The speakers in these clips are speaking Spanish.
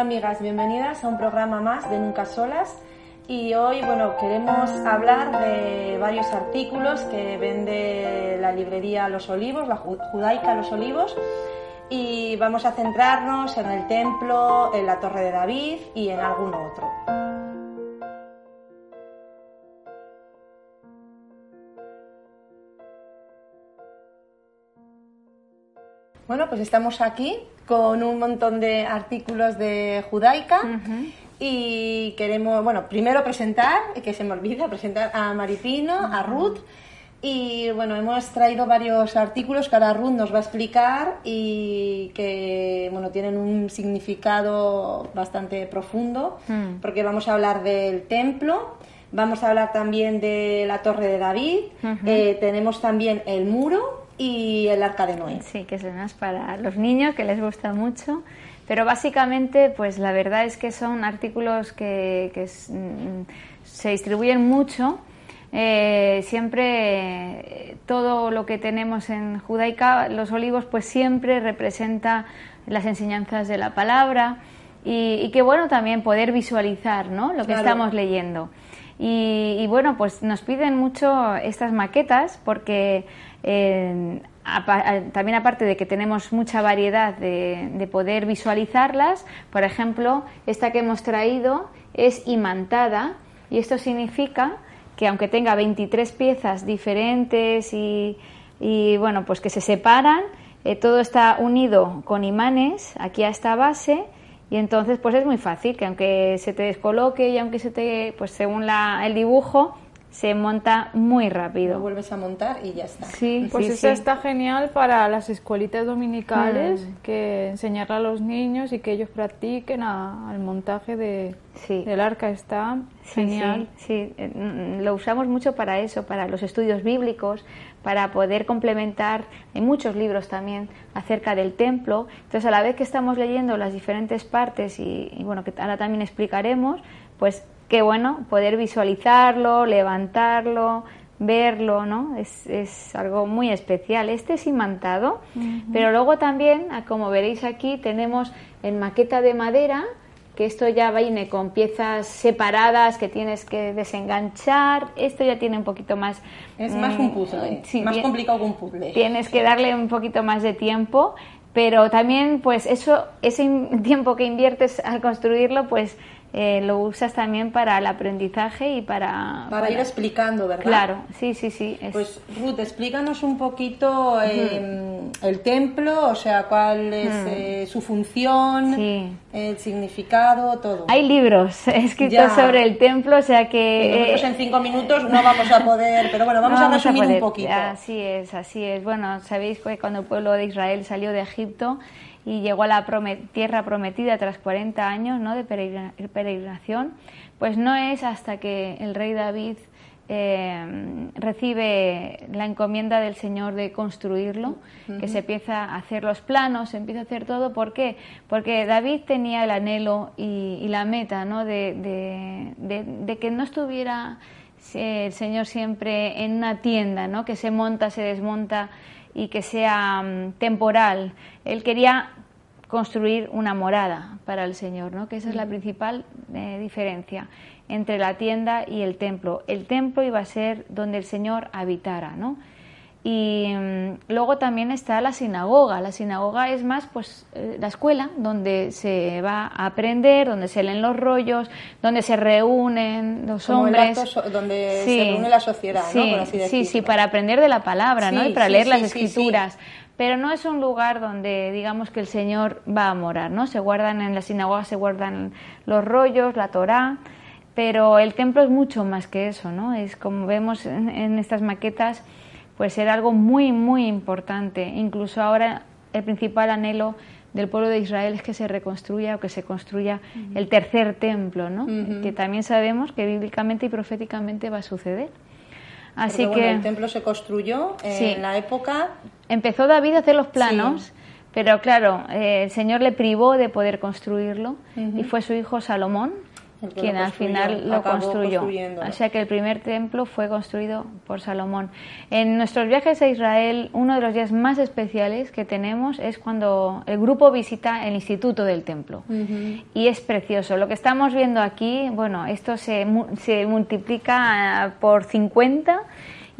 Amigas, bienvenidas a un programa más de Nunca Solas y hoy bueno queremos hablar de varios artículos que vende la librería Los Olivos, la judaica Los Olivos y vamos a centrarnos en el templo, en la Torre de David y en algún otro. Bueno, pues estamos aquí con un montón de artículos de Judaica y queremos, bueno, primero presentar, que se me olvida, presentar a Maripino, a Ruth. Y bueno, hemos traído varios artículos que ahora Ruth nos va a explicar y que bueno, tienen un significado bastante profundo porque vamos a hablar del templo, vamos a hablar también de la Torre de David, eh, tenemos también el muro y el arca de Noé. Sí, que es más para los niños, que les gusta mucho. Pero básicamente, pues la verdad es que son artículos que, mm, se distribuyen mucho. Eh, siempre todo lo que tenemos en Judaica, los olivos, pues siempre representa las enseñanzas de la palabra y, que bueno también poder visualizar ¿no? lo que estamos leyendo. Y, bueno, pues nos piden mucho estas maquetas porque también aparte de que tenemos mucha variedad de, poder visualizarlas, por ejemplo, esta que hemos traído es imantada y esto significa que aunque tenga 23 piezas diferentes y, bueno, pues que se separan, eh, todo está unido con imanes aquí a esta base y entonces pues es muy fácil que aunque se te descoloque y aunque se te, pues según el dibujo, se monta muy rápido. Lo vuelves a montar y ya está. Sí, pues eso está genial para las escuelitas dominicales, mm. que enseñar a los niños y que ellos practiquen al montaje de, del arca. Está genial. Sí, eh, lo usamos mucho para eso, para los estudios bíblicos, para poder complementar. Hay muchos libros también acerca del templo. Entonces, a la vez que estamos leyendo las diferentes partes y, y bueno, que ahora también explicaremos, pues qué bueno poder visualizarlo, levantarlo, verlo, ¿no? Es, es algo muy especial. Este es imantado, pero luego también, como veréis aquí, tenemos en maqueta de madera, que esto ya viene con piezas separadas que tienes que desenganchar. Esto ya tiene un poquito más... Es más un puzzle, sí, más complicado que un puzzle. Tienes que darle un poquito más de tiempo, pero también pues eso, ese tiempo que inviertes al construirlo, pues eh, lo usas también para el aprendizaje y para... Para, ir explicando, ¿verdad? Claro, sí, sí, sí. Pues Ruth, explícanos un poquito em, el templo, o sea, cuál es eh, su función, el significado, todo. Hay libros escritos sobre el templo, o sea que... nosotros eh, en cinco minutos no vamos a poder, pero bueno, vamos, a resumir un poquito. Así es, así es. Bueno, sabéis que cuando el pueblo de Israel salió de Egipto, y llegó a la tierra prometida tras 40 años ¿no? de peregrinación, pues no es hasta que el rey David eh, recibe la encomienda del Señor de construirlo, que se empieza a hacer los planos, se empieza a hacer todo. ¿Por qué? Porque David tenía el anhelo y, la meta ¿no? de, de, que no estuviera eh, el Señor siempre en una tienda, ¿no? que se monta, se desmonta y que sea mm, temporal. Él quería construir una morada para el Señor, ¿no? que esa es la principal eh, diferencia entre la tienda y el templo. El templo iba a ser donde el Señor habitara. ¿no? Y mm, luego también está la sinagoga. La sinagoga es más pues eh, la escuela donde se va a aprender, donde se leen los rollos, donde se reúnen los hombres. donde se reúne la sociedad, sí, ¿no? sí, sí, para aprender de la palabra, ¿no? Y para leer las escrituras. Pero no es un lugar donde digamos que el Señor va a morar, ¿no? Se guardan en la sinagoga, se guardan los rollos, la Torá pero el templo es mucho más que eso, ¿no? Es como vemos en estas maquetas, pues era algo muy, muy importante. Incluso ahora el principal anhelo del pueblo de Israel es que se reconstruya o que se construya el tercer templo, ¿no? Que también sabemos que bíblicamente y proféticamente va a suceder. Así que el templo se construyó en la época. Empezó David a hacer los planos, pero claro, eh, el Señor le privó de poder construirlo y fue su hijo Salomón quien al final lo construyó. O sea que el primer templo fue construido por Salomón. En nuestros viajes a Israel, uno de los días más especiales que tenemos es cuando el grupo visita el Instituto del Templo. Y es precioso. Lo que estamos viendo aquí, bueno, esto se, se multiplica eh, por 50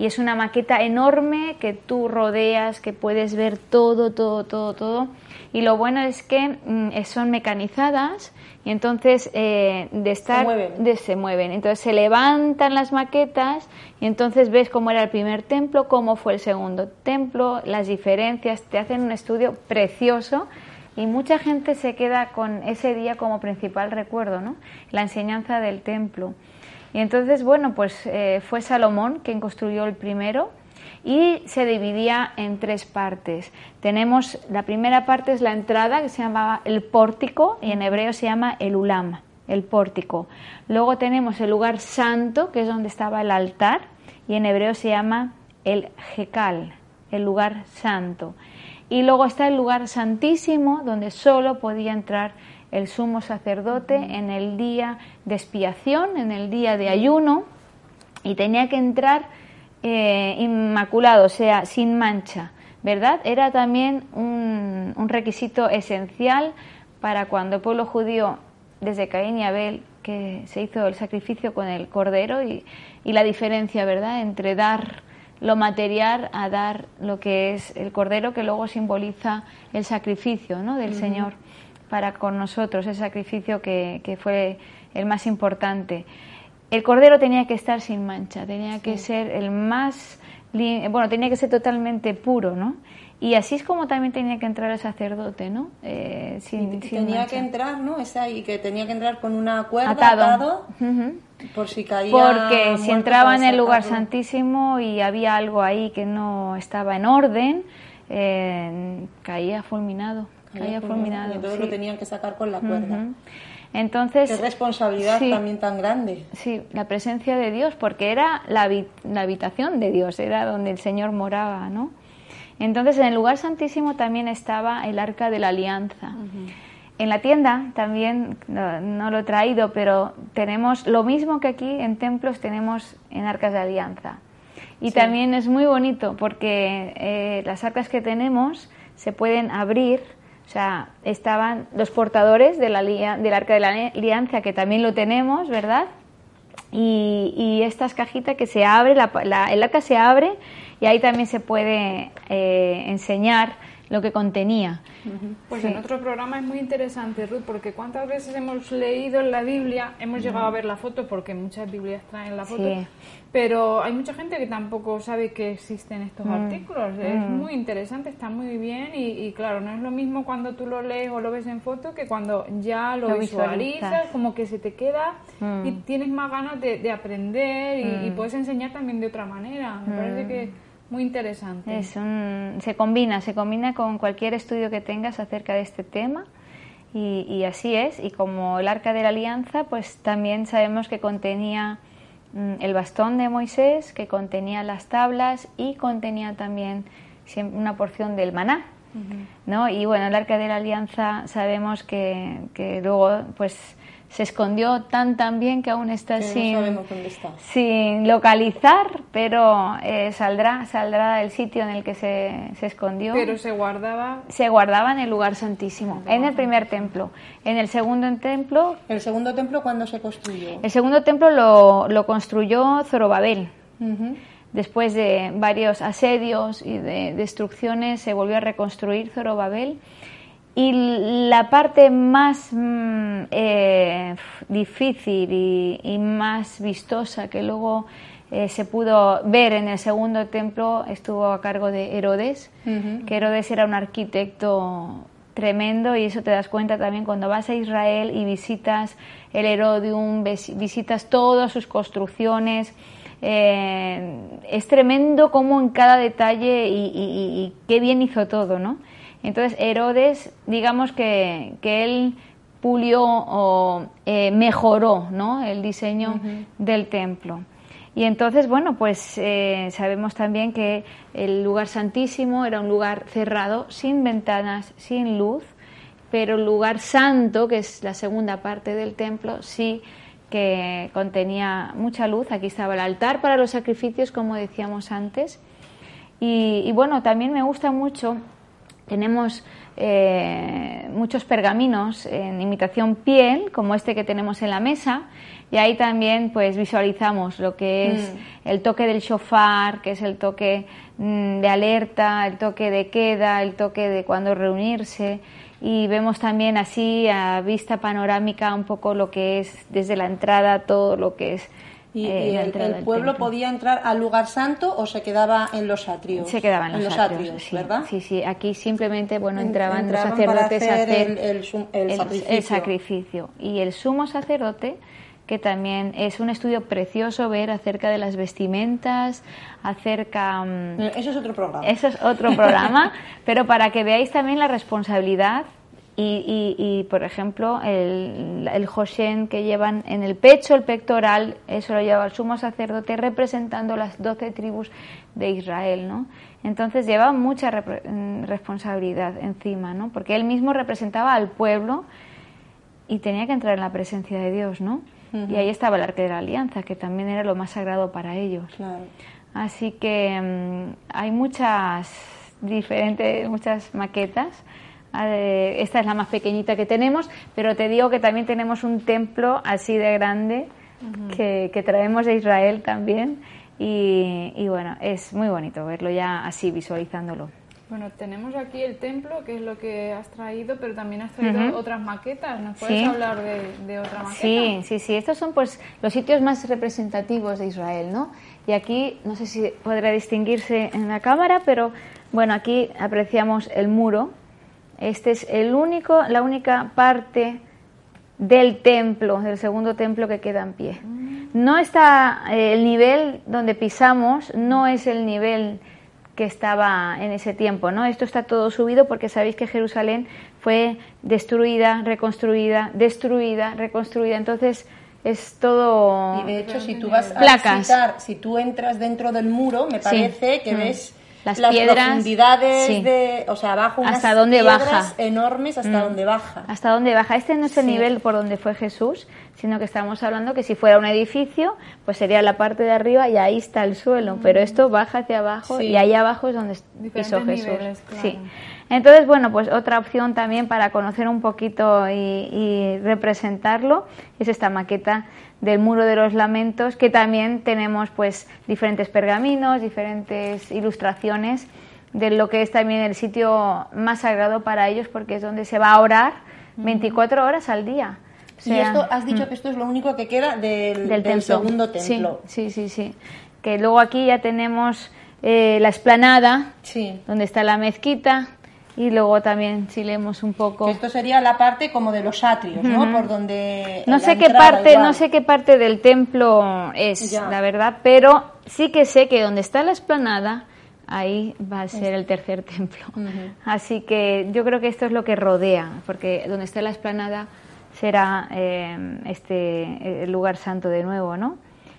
y es una maqueta enorme que tú rodeas, que puedes ver todo, todo, todo, todo. Y lo bueno es que mm, son mecanizadas y entonces, eh, de estar. Se mueven. De, se mueven. Entonces se levantan las maquetas y entonces ves cómo era el primer templo, cómo fue el segundo templo, las diferencias. Te hacen un estudio precioso y mucha gente se queda con ese día como principal recuerdo, ¿no? La enseñanza del templo. Y entonces, bueno, pues eh, fue Salomón quien construyó el primero y se dividía en tres partes. Tenemos la primera parte es la entrada que se llamaba el pórtico y en hebreo se llama el ulam, el pórtico. Luego tenemos el lugar santo que es donde estaba el altar y en hebreo se llama el jekal, el lugar santo. Y luego está el lugar santísimo donde solo podía entrar el sumo sacerdote en el día de expiación, en el día de ayuno, y tenía que entrar eh, inmaculado, o sea, sin mancha, ¿verdad? Era también un, requisito esencial para cuando el pueblo judío, desde Caín y Abel, que se hizo el sacrificio con el cordero y, la diferencia, ¿verdad?, entre dar lo material a dar lo que es el cordero, que luego simboliza el sacrificio ¿no? del Señor para con nosotros, el sacrificio que, que fue el más importante el cordero tenía que estar sin mancha, tenía que ser el más, bueno, tenía que ser totalmente puro, ¿no? Y así es como también tenía que entrar el sacerdote, ¿no? Eh, sin, tenía que entrar, ¿no? Esa, y que tenía que entrar con una cuerda atado, por si caía. Porque si entraba en el lugar santísimo y había algo ahí que no estaba en orden, eh, caía fulminado. Fulminado. y todo lo tenían que sacar con la cuerda. Entonces, Qué responsabilidad también tan grande. Sí, la presencia de Dios, porque era la, habitación de Dios, era donde el Señor moraba, ¿no? Entonces, en el lugar santísimo también estaba el arca de la alianza. En la tienda también, no, lo he traído, pero tenemos lo mismo que aquí en templos tenemos en arcas de alianza. Y también es muy bonito porque eh, las arcas que tenemos se pueden abrir o sea, estaban los portadores de la, del arca de la alianza, que también lo tenemos, ¿verdad? Y, y estas cajitas que se abre, la, el arca se abre y ahí también se puede eh, enseñar lo que contenía. Pues en otro programa es muy interesante, Ruth, porque cuántas veces hemos leído en la Biblia, hemos llegado a ver la foto, porque muchas Biblias traen la foto, pero hay mucha gente que tampoco sabe que existen estos mm. artículos. Es mm. muy interesante, está muy bien y, claro, no es lo mismo cuando tú lo lees o lo ves en foto que cuando ya lo, visualizas, como que se te queda y mm. tienes más ganas de, aprender y, y, puedes enseñar también de otra manera. Me parece que muy interesante. Es se combina, se combina con cualquier estudio que tengas acerca de este tema. Y, así es, y como el arca de la alianza, pues también sabemos que contenía el bastón de Moisés, que contenía las tablas y contenía también una porción del maná. ¿no? Y bueno, el arca de la alianza sabemos que, que luego pues se escondió tan tan bien que aún está, sin, sin localizar, pero eh, saldrá saldrá del sitio en el que se, se, escondió. Pero se guardaba. Se guardaba en el lugar santísimo, en el primer templo. En el segundo templo. ¿El segundo templo cuándo se construyó? El segundo templo lo, lo construyó Zorobabel. después de varios asedios y de destrucciones, se volvió a reconstruir Zorobabel. Y la parte más mm, eh, difícil y, más vistosa que luego eh, se pudo ver en el segundo templo estuvo a cargo de Herodes, que Herodes era un arquitecto tremendo y eso te das cuenta también cuando vas a Israel y visitas el Herodium, visitas todas sus construcciones. Eh, es tremendo como en cada detalle y, qué bien hizo todo, ¿no? Entonces Herodes, digamos que, él pulió o eh, mejoró ¿no? el diseño del templo. Y entonces, bueno, pues eh, sabemos también que el lugar santísimo era un lugar cerrado, sin ventanas, sin luz, pero el lugar santo, que es la segunda parte del templo, sí que contenía mucha luz. Aquí estaba el altar para los sacrificios, como decíamos antes. Y, bueno, también me gusta mucho, tenemos eh, muchos pergaminos en imitación piel, como este que tenemos en la mesa, y ahí también pues visualizamos lo que es mm. el toque del shofar, que es el toque mm, de alerta, el toque de queda, el toque de cuando reunirse y vemos también así a vista panorámica un poco lo que es desde la entrada todo lo que es ¿Y, eh, el, pueblo podía entrar al lugar santo o se quedaba en los atrios? Se quedaba en los, atrios, sí, ¿verdad? Sí, sí, aquí simplemente bueno entraban, los sacerdotes a hacer el, sacrificio. Y el sumo sacerdote, que también es un estudio precioso ver acerca de las vestimentas, acerca... Mm, eso es otro programa. Eso es otro programa, pero para que veáis también la responsabilidad y, por ejemplo, el, el Josén que llevan en el pecho, el pectoral, eso lo lleva el sumo sacerdote representando las doce tribus de Israel, ¿no? Entonces lleva mucha mm, responsabilidad encima, ¿no? Porque él mismo representaba al pueblo y tenía que entrar en la presencia de Dios, ¿no? Y ahí estaba el arca de la alianza, que también era lo más sagrado para ellos. Así que mm, hay muchas diferentes, muchas maquetas esta es la más pequeñita que tenemos, pero te digo que también tenemos un templo así de grande que, traemos de Israel también. Y, bueno, es muy bonito verlo ya así visualizándolo. Bueno, tenemos aquí el templo, que es lo que has traído, pero también has traído otras maquetas. ¿Nos puedes hablar de, otra maqueta? Sí, sí, sí. Estos son pues los sitios más representativos de Israel, ¿no? Y aquí, no sé si podrá distinguirse en la cámara, pero bueno, aquí apreciamos el muro este es el único, la única parte del templo, del segundo templo que queda en pie. No está eh, el nivel donde pisamos, no es el nivel que estaba en ese tiempo, ¿no? Esto está todo subido porque sabéis que Jerusalén fue destruida, reconstruida, destruida, reconstruida. Entonces es todo y de hecho si tú vas a visitar, si tú entras dentro del muro, me parece que mm. ves las, piedras, profundidades de, o sea, abajo unas hasta dónde baja enormes hasta mm. dónde baja. Hasta dónde baja. Este no es el nivel por donde fue Jesús, sino que estamos hablando que si fuera un edificio, pues sería la parte de arriba y ahí está el suelo, mm. pero esto baja hacia abajo y ahí abajo es donde pisó Jesús. Sí. Entonces, bueno, pues otra opción también para conocer un poquito y, representarlo es esta maqueta del Muro de los Lamentos, que también tenemos pues diferentes pergaminos, diferentes ilustraciones de lo que es también el sitio más sagrado para ellos, porque es donde se va a orar 24 horas al día. y esto, has dicho mm. que esto es lo único que queda del, segundo templo. Sí, sí, sí, Que luego aquí ya tenemos eh, la esplanada, donde está la mezquita, y luego también si leemos un poco. Esto sería la parte como de los atrios no por donde no sé qué parte no sé qué parte del templo es la verdad pero sí que sé que donde está la esplanada ahí va a ser el tercer templo. Así que yo creo que esto es lo que rodea porque donde está la esplanada será eh, este el lugar santo de nuevo no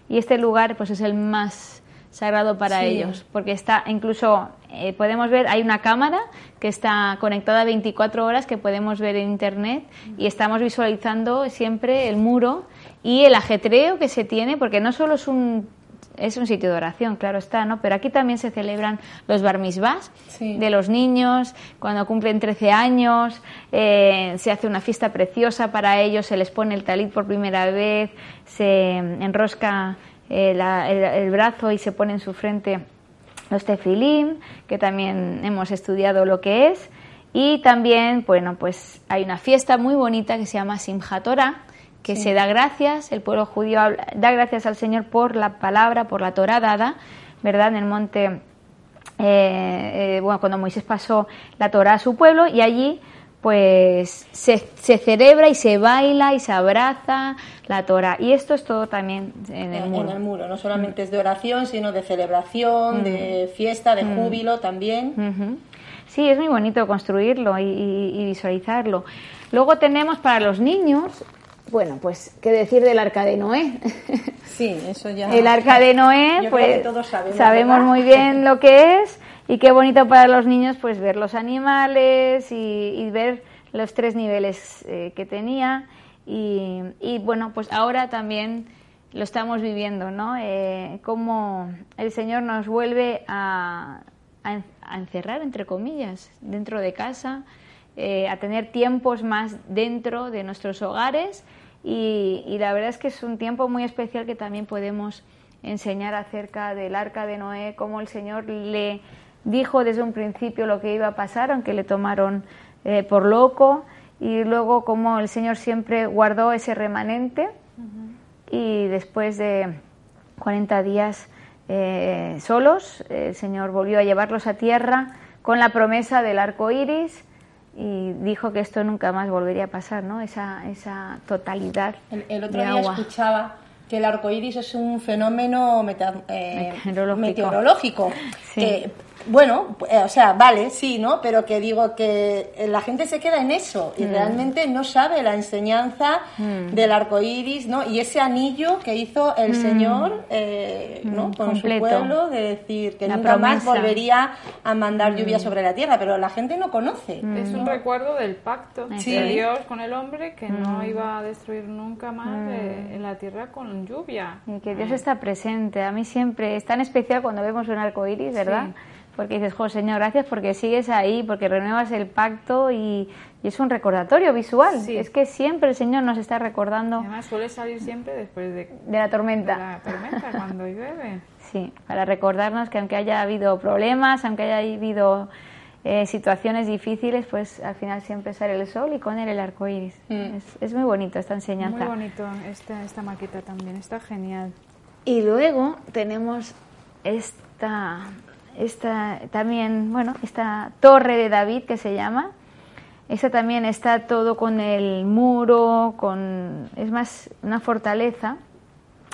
y este lugar pues es el más sagrado para ellos, porque está incluso, eh, podemos ver, hay una cámara que está conectada 24 horas que podemos ver en Internet y estamos visualizando siempre el muro y el ajetreo que se tiene, porque no solo es un es un sitio de oración, claro está, ¿no? Pero aquí también se celebran los bar de los niños, cuando cumplen 13 años, eh, se hace una fiesta preciosa para ellos, se les pone el talit por primera vez, se enrosca eh, el, brazo y se pone en su frente los tefilim, que también hemos estudiado lo que es. Y también, bueno, pues hay una fiesta muy bonita que se llama Simchat Torah, que se da gracias, el pueblo judío da gracias al Señor por la palabra, por la Torah dada, ¿verdad? En el monte, eh, eh, bueno, cuando Moisés pasó la Torah a su pueblo y allí pues se, se, celebra y se baila y se abraza la Torah. Y esto es todo también en el muro. En el muro, no solamente es de oración, sino de celebración, de fiesta, de júbilo también. Sí, es muy bonito construirlo y, visualizarlo. Luego tenemos para los niños bueno, pues, ¿qué decir del arca de Noé? Sí, eso ya. El arca de Noé, pues, sabemos, muy bien lo que es y qué bonito para los niños, pues, ver los animales y, ver los tres niveles eh, que tenía. Y, bueno, pues ahora también lo estamos viviendo, ¿no? Eh, cómo el Señor nos vuelve a, encerrar, entre comillas, dentro de casa, eh, a tener tiempos más dentro de nuestros hogares y, la verdad es que es un tiempo muy especial que también podemos enseñar acerca del arca de Noé, cómo el Señor le dijo desde un principio lo que iba a pasar, aunque le tomaron eh, por loco, y luego cómo el Señor siempre guardó ese remanente y después de 40 días eh, solos, el Señor volvió a llevarlos a tierra con la promesa del arco iris y dijo que esto nunca más volvería a pasar, ¿no? Esa, esa totalidad. El, otro día escuchaba que el arco iris es un fenómeno eh, meteorológico, bueno, eh, o sea, vale, sí, ¿no? Pero que digo que la gente se queda en eso y mm. realmente no sabe la enseñanza mm. del arco iris, ¿no? Y ese anillo que hizo el mm. Señor, eh, ¿no? Con su pueblo, de decir que nunca más volvería a mandar lluvia sobre la tierra, pero la gente no conoce. Es un recuerdo del pacto de Dios con el hombre que no iba a destruir nunca más en la tierra con lluvia. Y que Dios está presente. A mí siempre es tan especial cuando vemos un arco iris, ¿verdad? Porque dices, jo, Señor, gracias porque sigues ahí, porque renuevas el pacto y, es un recordatorio visual. Es que siempre el Señor nos está recordando. Además, suele salir siempre después de, de la tormenta. De la tormenta, cuando llueve. Sí, para recordarnos que aunque haya habido problemas, aunque haya habido eh, situaciones difíciles, pues al final siempre sale el sol y con él el arco iris. Mm. Es, muy bonito esta enseñanza. Muy bonito esta, esta maqueta también, está genial. Y luego tenemos esta esta también, bueno, esta torre de David que se llama, esta también está todo con el muro, con es más una fortaleza,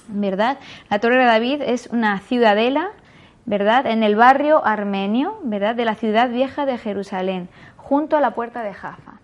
¿verdad? La torre de David es una ciudadela, ¿verdad? En el barrio armenio, ¿verdad? De la ciudad vieja de Jerusalén, junto a la puerta de Jaffa.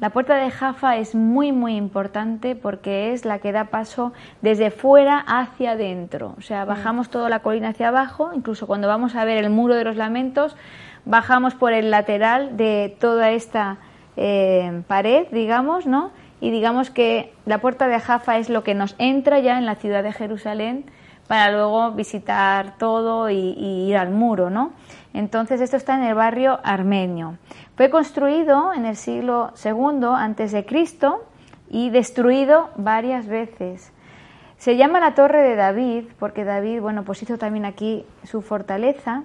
La puerta de Jaffa es muy, muy importante porque es la que da paso desde fuera hacia adentro. O sea, bajamos toda la colina hacia abajo, incluso cuando vamos a ver el muro de los lamentos, bajamos por el lateral de toda esta eh, pared, digamos, ¿no? Y digamos que la puerta de Jaffa es lo que nos entra ya en la ciudad de Jerusalén para luego visitar todo y, y ir al muro, ¿no? Entonces esto está en el barrio armenio. Fue construido en el siglo II antes de Cristo y destruido varias veces. Se llama la Torre de David porque David, bueno, pues hizo también aquí su fortaleza,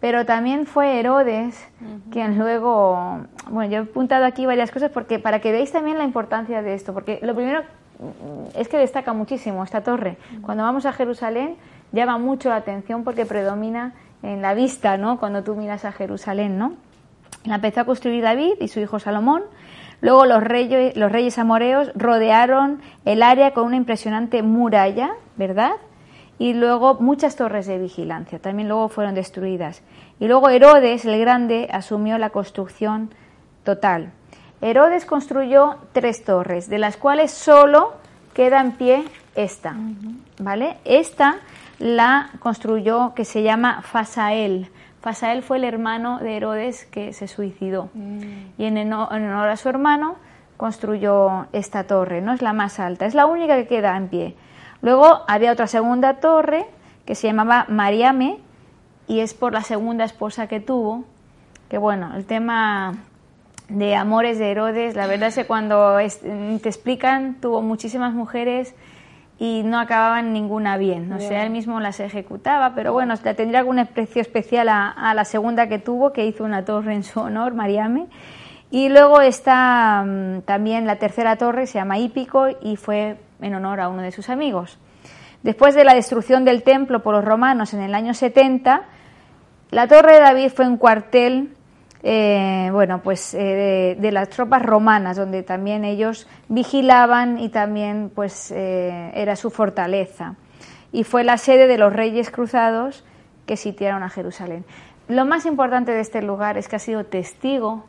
pero también fue Herodes quien luego, bueno, yo he apuntado aquí varias cosas porque para que veáis también la importancia de esto, porque lo primero es que destaca muchísimo esta torre. Cuando vamos a Jerusalén llama mucho la atención porque predomina en la vista, ¿no? Cuando tú miras a Jerusalén, ¿no? La empezó a construir David y su hijo Salomón. Luego los reyes, los reyes amoreos rodearon el área con una impresionante muralla, ¿verdad? Y luego muchas torres de vigilancia, también luego fueron destruidas. Y luego Herodes el Grande asumió la construcción total. Herodes construyó tres torres, de las cuales solo queda en pie esta, ¿vale? Esta la construyó que se llama Fasael. Fasael fue el hermano de Herodes que se suicidó. Mm. Y en honor a su hermano construyó esta torre, ¿no? Es la más alta, es la única que queda en pie. Luego había otra segunda torre que se llamaba Mariame y es por la segunda esposa que tuvo, que bueno, el tema de amores de Herodes, la verdad es que cuando te explican, tuvo muchísimas mujeres y no acababan ninguna bien. O sea, él mismo las ejecutaba, pero bueno, tendría algún aprecio especial a, la segunda que tuvo, que hizo una torre en su honor, Mariame. Y luego está mm, también la tercera torre, se llama Hípico, y fue en honor a uno de sus amigos. Después de la destrucción del templo por los romanos en el año 70, la torre de David fue un cuartel eh, bueno, pues eh, de, las tropas romanas, donde también ellos vigilaban y también pues eh, era su fortaleza. Y fue la sede de los reyes cruzados que sitiaron a Jerusalén. Lo más importante de este lugar es que ha sido testigo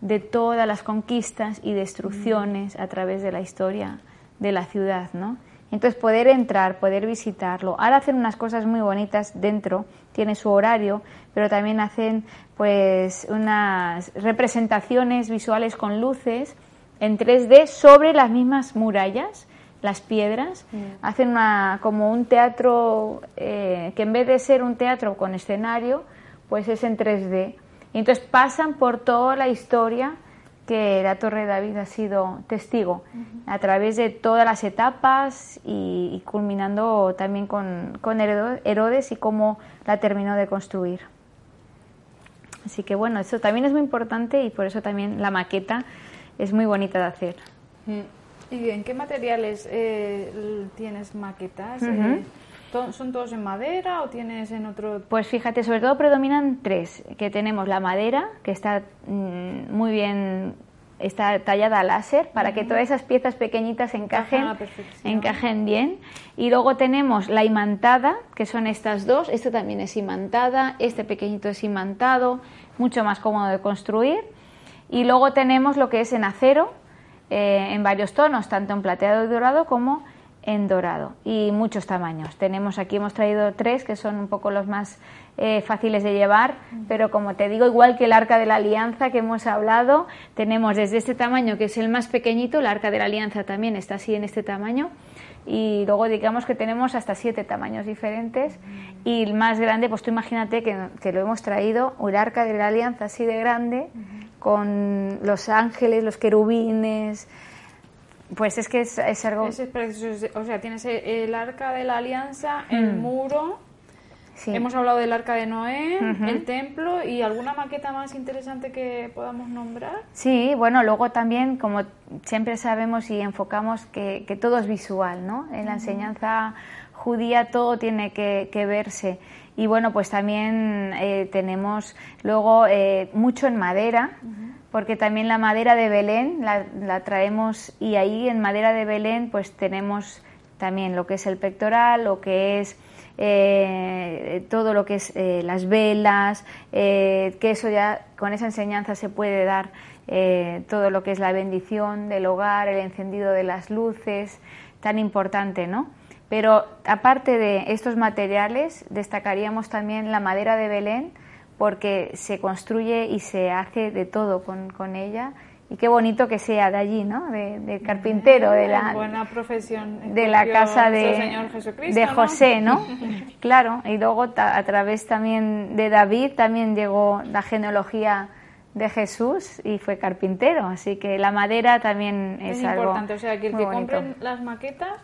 de todas las conquistas y destrucciones a través de la historia de la ciudad, ¿no? Entonces poder entrar, poder visitarlo. Ahora hacen unas cosas muy bonitas dentro, tiene su horario, pero también hacen pues unas representaciones visuales con luces en 3D sobre las mismas murallas, las piedras. Mm. Hacen una, como un teatro eh, que en vez de ser un teatro con escenario, pues es en 3D. Y entonces pasan por toda la historia que la Torre de David ha sido testigo a través de todas las etapas y, culminando también con, con Herodes y cómo la terminó de construir. Así que bueno, eso también es muy importante y por eso también la maqueta es muy bonita de hacer. ¿Y en qué materiales eh, tienes maquetas? Eh, ¿Son todos en madera o tienes en otro...? Pues fíjate, sobre todo predominan tres, que tenemos la madera, que está mm, muy bien está tallada a láser para que todas esas piezas pequeñitas encajen, encajen bien. Y luego tenemos la imantada, que son estas dos. Este también es imantada, este pequeñito es imantado, mucho más cómodo de construir. Y luego tenemos lo que es en acero, eh, en varios tonos, tanto en plateado y dorado como en dorado y muchos tamaños. Tenemos aquí, hemos traído tres que son un poco los más eh, fáciles de llevar, pero como te digo, igual que el arca de la alianza que hemos hablado, tenemos desde este tamaño que es el más pequeñito, el arca de la alianza también está así en este tamaño, y luego digamos que tenemos hasta siete tamaños diferentes y el más grande, pues tú imagínate que, que lo hemos traído, el arca de la alianza así de grande, con los ángeles, los querubines, pues es que es, es algo... o sea, tienes el arca de la alianza, el hmm. muro, hemos hablado del arca de Noé, el templo y alguna maqueta más interesante que podamos nombrar. Sí, bueno, luego también, como siempre sabemos y enfocamos, que, que todo es visual, ¿no? En la enseñanza judía todo tiene que, verse. Y bueno, pues también eh, tenemos luego eh, mucho en madera porque también la madera de Belén la, traemos y ahí en madera de Belén pues tenemos también lo que es el pectoral, lo que es eh, todo lo que es eh, las velas, eh, que eso ya con esa enseñanza se puede dar todo lo que es la bendición del hogar, el encendido de las luces, tan importante, ¿no? Pero aparte de estos materiales, destacaríamos también la madera de Belén, porque se construye y se hace de todo con, con ella. Y qué bonito que sea de allí, ¿no? De, carpintero, de la buena profesión de la casa de, de José, ¿no? claro, y luego a través también de David también llegó la genealogía de Jesús y fue carpintero, así que la madera también es, algo importante, o sea, que el que compren las maquetas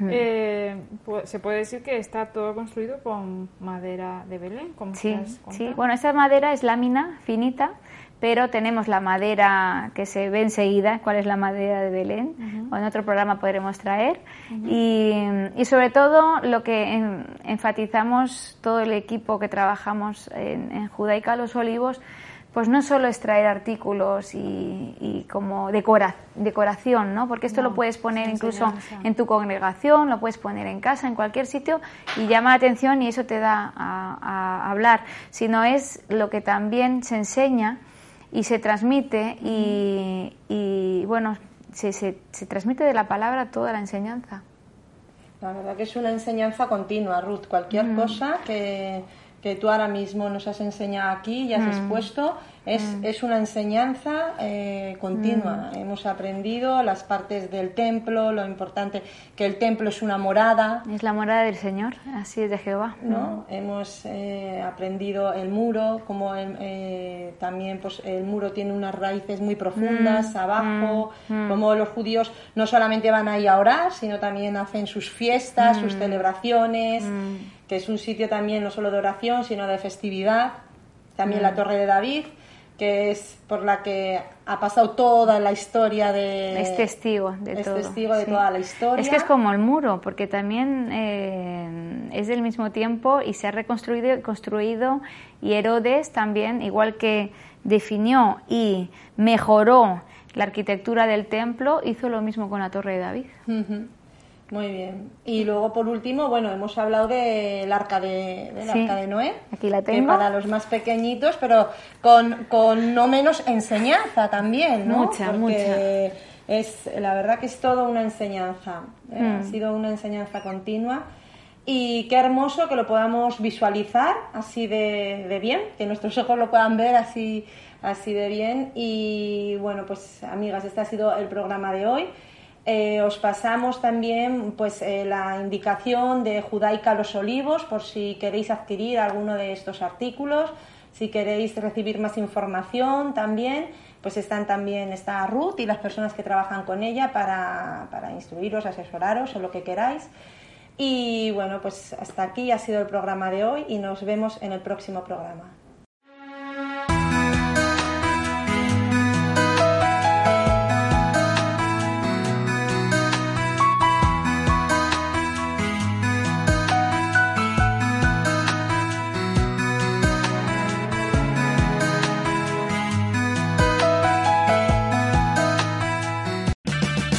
eh, se puede decir que está todo construido con madera de Belén. Como sí, sí. Bueno, esa madera es lámina finita, pero tenemos la madera que se ve enseguida, cuál es la madera de Belén, o en otro programa podremos traer. y, sobre todo lo que enfatizamos todo el equipo que trabajamos en, en Judaica Los Olivos, pues no solo es traer artículos y, como decoración, ¿no? Porque esto lo puedes poner incluso en tu congregación, lo puedes poner en casa, en cualquier sitio y llama la atención y eso te da a, hablar, sino es lo que también se enseña y se transmite y, bueno, se, se, transmite de la palabra toda la enseñanza. La verdad que es una enseñanza continua, Ruth. Cualquier cosa que que tú ahora mismo nos has enseñado aquí y has expuesto es, es una enseñanza eh, continua. Hemos aprendido las partes del templo, lo importante que el templo es una morada. Es la morada del Señor, así es de Jehová. ¿no? Hemos eh, aprendido el muro, como el, eh, también pues, el muro tiene unas raíces muy profundas abajo, como los judíos no solamente van ahí a orar, sino también hacen sus fiestas, sus celebraciones, que es un sitio también no solo de oración, sino de festividad. También la Torre de David que es por la que ha pasado toda la historia de... Es testigo de es todo. testigo de sí. toda la historia. Es que es como el muro, porque también eh, es del mismo tiempo y se ha reconstruido construido y Herodes también, igual que definió y mejoró la arquitectura del templo, hizo lo mismo con la Torre de David. Ujú. Muy bien. Y luego, por último, bueno, hemos hablado del arca de, del Sí. arca de Noé. Aquí la Que tengo. para los más pequeñitos, pero con, con no menos enseñanza también, ¿no? Mucha, Porque es la verdad que es todo una enseñanza. ¿eh? Mm. Ha sido una enseñanza continua. Y qué hermoso que lo podamos visualizar así de, de bien, que nuestros ojos lo puedan ver así, así de bien. Y bueno, pues amigas, este ha sido el programa de hoy. Eh, os pasamos también pues eh, la indicación de Judaica Los Olivos por si queréis adquirir alguno de estos artículos, si queréis recibir más información también, pues están también está Ruth y las personas que trabajan con ella para, para instruiros, asesoraros o lo que queráis. Y bueno, pues hasta aquí ha sido el programa de hoy y nos vemos en el próximo programa.